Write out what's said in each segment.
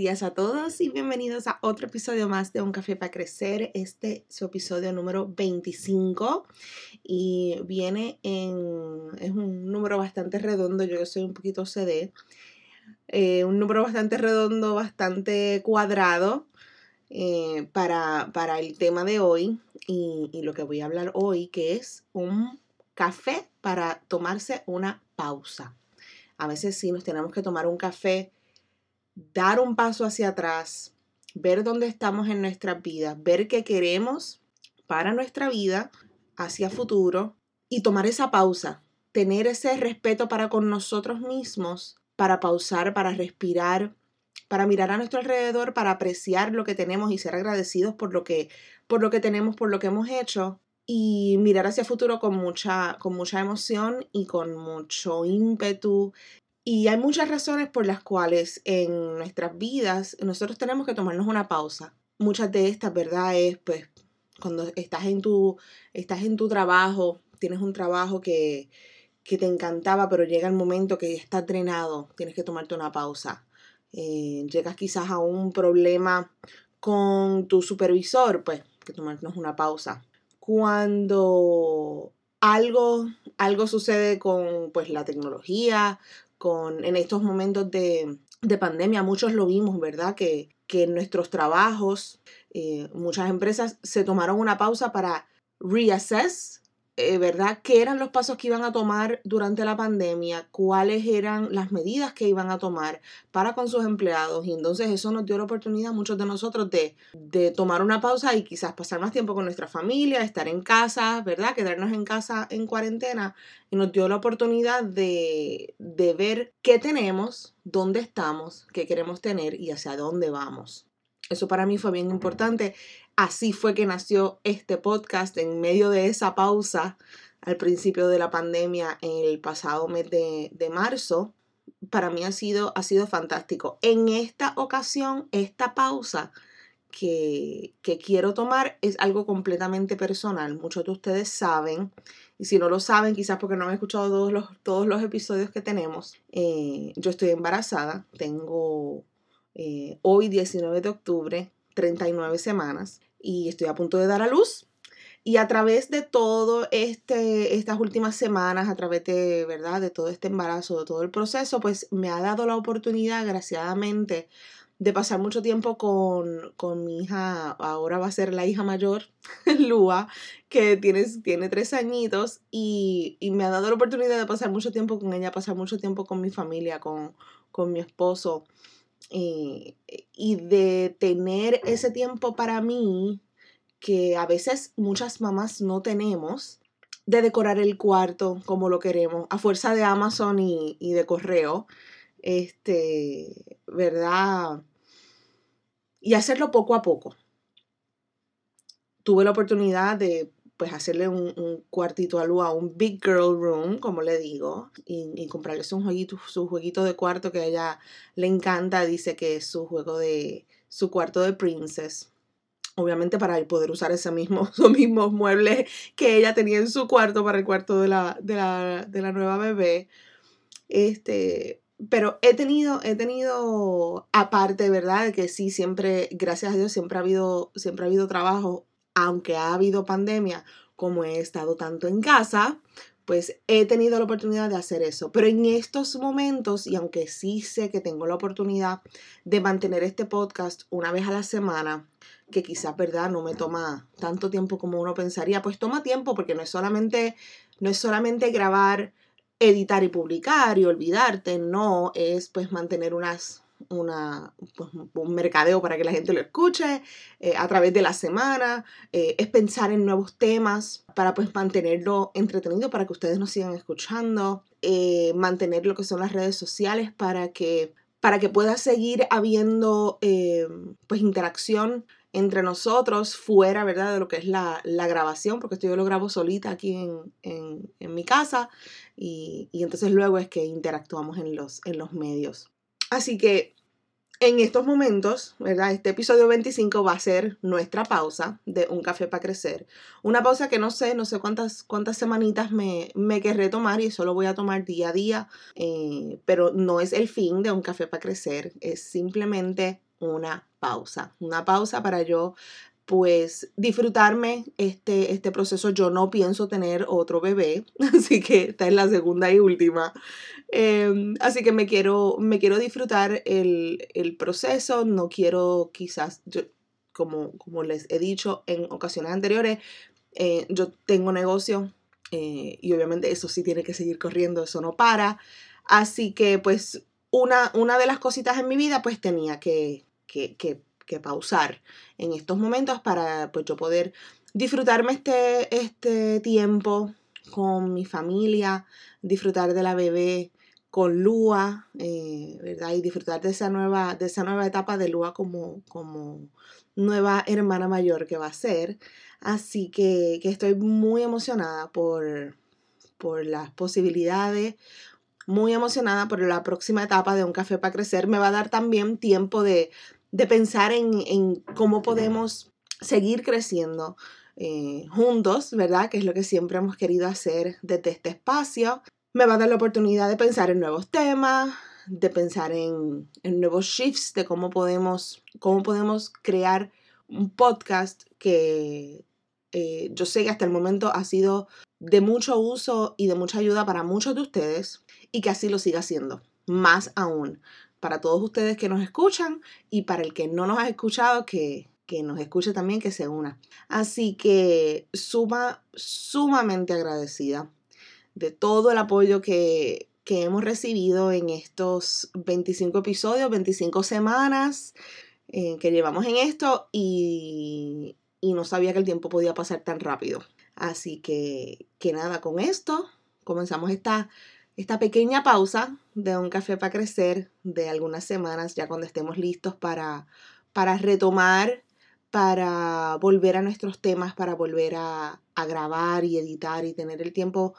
Días a todos y bienvenidos a otro episodio más de Un Café para Crecer. Este es su episodio número 25 y viene en... es un número bastante redondo, yo soy un poquito CD, eh, un número bastante redondo, bastante cuadrado eh, para, para, el tema de hoy y, y lo que voy a hablar hoy, que es un café para tomarse una pausa. A veces sí nos tenemos que tomar un café dar un paso hacia atrás, ver dónde estamos en nuestra vida, ver qué queremos para nuestra vida hacia futuro y tomar esa pausa, tener ese respeto para con nosotros mismos, para pausar, para respirar, para mirar a nuestro alrededor, para apreciar lo que tenemos y ser agradecidos por lo que por lo que tenemos, por lo que hemos hecho y mirar hacia futuro con mucha con mucha emoción y con mucho ímpetu y hay muchas razones por las cuales en nuestras vidas nosotros tenemos que tomarnos una pausa. Muchas de estas, ¿verdad? Es pues cuando estás en tu, estás en tu trabajo, tienes un trabajo que, que te encantaba, pero llega el momento que estás drenado, tienes que tomarte una pausa. Eh, llegas quizás a un problema con tu supervisor, pues que tomarnos una pausa. Cuando algo, algo sucede con pues, la tecnología, con, en estos momentos de, pandemia, muchos lo vimos, ¿verdad? Que, que en nuestros trabajos, eh, muchas empresas se tomaron una pausa para reassess eh, ¿verdad? ¿Qué eran los pasos que iban a tomar durante la pandemia? ¿Cuáles eran las medidas que iban a tomar para con sus empleados? Y entonces eso nos dio la oportunidad a muchos de nosotros de, de tomar una pausa y quizás pasar más tiempo con nuestra familia, estar en casa, ¿verdad? Quedarnos en casa en cuarentena. Y nos dio la oportunidad de, de ver qué tenemos, dónde estamos, qué queremos tener y hacia dónde vamos. Eso para mí fue bien importante Así fue que nació este podcast en medio de esa pausa al principio de la pandemia el pasado mes de, marzo. Para mí ha sido, ha sido fantástico. En esta ocasión, esta pausa que, que, quiero tomar es algo completamente personal. Muchos de ustedes saben, y si no lo saben, quizás porque no han escuchado todos los, todos los episodios que tenemos, eh, yo estoy embarazada, tengo eh, hoy 19 de octubre 39 semanas y estoy a punto de dar a luz. Y a través de todo este, estas últimas semanas, a través de, ¿verdad? de todo este embarazo, de todo el proceso, pues me ha dado la oportunidad, graciadamente, de pasar mucho tiempo con, con mi hija, ahora va a ser la hija mayor, Lua, que tiene, tiene tres añitos, y, y, me ha dado la oportunidad de pasar mucho tiempo con ella, pasar mucho tiempo con mi familia, con, con mi esposo. Eh, y de tener ese tiempo para mí que a veces muchas mamás no tenemos, de decorar el cuarto como lo queremos, a fuerza de Amazon y, y de correo, este, ¿verdad? Y hacerlo poco a poco. Tuve la oportunidad de pues hacerle un, cuartito a Lua, un big girl room, como le digo, y, comprarle un jueguito, su jueguito de cuarto que a ella le encanta, dice que es su juego de, su cuarto de princess. Obviamente para poder usar ese mismo, esos mismos muebles que ella tenía en su cuarto para el cuarto de la, de la, de la nueva bebé. Este, pero he tenido, he tenido, aparte, ¿verdad? Que sí, siempre, gracias a Dios, siempre ha habido, siempre ha habido trabajo aunque ha habido pandemia, como he estado tanto en casa, pues he tenido la oportunidad de hacer eso. Pero en estos momentos, y aunque sí sé que tengo la oportunidad de mantener este podcast una vez a la semana, que quizás, ¿verdad? No me toma tanto tiempo como uno pensaría, pues toma tiempo porque no es solamente, no es solamente grabar, editar y publicar y olvidarte, no, es pues mantener unas una, pues, un mercadeo para que la gente lo escuche eh, a través de la semana, eh, es pensar en nuevos temas para pues mantenerlo entretenido, para que ustedes nos sigan escuchando, eh, mantener lo que son las redes sociales para que, para que pueda seguir habiendo pues interacción entre nosotros fuera, ¿verdad? De lo que es la, grabación, porque esto yo lo grabo solita aquí en, mi casa y, y, entonces luego es que interactuamos en los, en los medios. Así que en estos momentos, ¿verdad? Este episodio 25 va a ser nuestra pausa de Un Café para Crecer. Una pausa que no sé, no sé cuántas, cuántas semanitas me, me querré tomar y eso lo voy a tomar día a día, eh, pero no es el fin de Un Café para Crecer, es simplemente una pausa. Una pausa para yo pues disfrutarme este, este proceso. Yo no pienso tener otro bebé, así que esta es la segunda y última. Em, así que me quiero, me quiero disfrutar el, proceso, no quiero quizás, yo, como, como les he dicho en ocasiones anteriores, eh, yo tengo negocio eh, y obviamente eso sí tiene que seguir corriendo, eso no para. Así que pues una, una de las cositas en mi vida pues tenía que, que que pausar en estos momentos para pues yo poder disfrutarme este, este tiempo con mi familia, disfrutar de la bebé con Lua, eh, ¿verdad? Y disfrutar de esa nueva, de esa nueva etapa de Lua como, como nueva hermana mayor que va a ser. Así que, que estoy muy emocionada por, por las posibilidades, muy emocionada por la próxima etapa de Un Café para Crecer. Me va a dar también tiempo de, de pensar en, cómo podemos seguir creciendo eh, juntos, ¿verdad? Que es lo que siempre hemos querido hacer desde este espacio. Me va a dar la oportunidad de pensar en nuevos temas, de pensar en, nuevos shifts, de cómo podemos, cómo podemos crear un podcast que eh, yo sé que hasta el momento ha sido de mucho uso y de mucha ayuda para muchos de ustedes y que así lo siga siendo, más aún para todos ustedes que nos escuchan y para el que no nos ha escuchado, que, nos escuche también, que se una. Así que suma, sumamente agradecida de todo el apoyo que, hemos recibido en estos 25 episodios, 25 semanas eh, que llevamos en esto y, y no sabía que el tiempo podía pasar tan rápido. Así que, que nada, con esto comenzamos esta esta pequeña pausa de un café para crecer de algunas semanas, ya cuando estemos listos para, para retomar, para volver a nuestros temas, para volver a, grabar y editar y tener el tiempo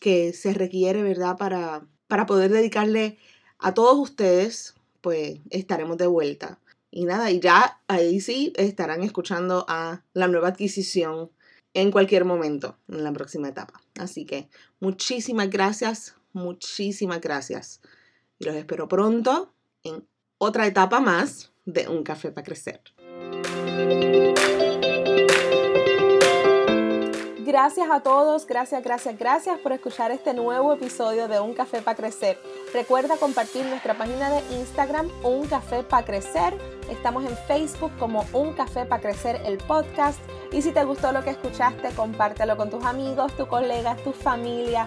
que se requiere, ¿verdad? Para, para poder dedicarle a todos ustedes, pues estaremos de vuelta. Y nada, y ya ahí sí estarán escuchando a la nueva adquisición en cualquier momento, en la próxima etapa. Así que muchísimas gracias muchísimas gracias. Y los espero pronto en otra etapa más de Un Café para Crecer. Gracias a todos, gracias, gracias, gracias por escuchar este nuevo episodio de Un Café para Crecer. Recuerda compartir nuestra página de Instagram, Un Café para Crecer. Estamos en Facebook como Un Café para Crecer el podcast. Y si te gustó lo que escuchaste, compártelo con tus amigos, tus colegas, tu familia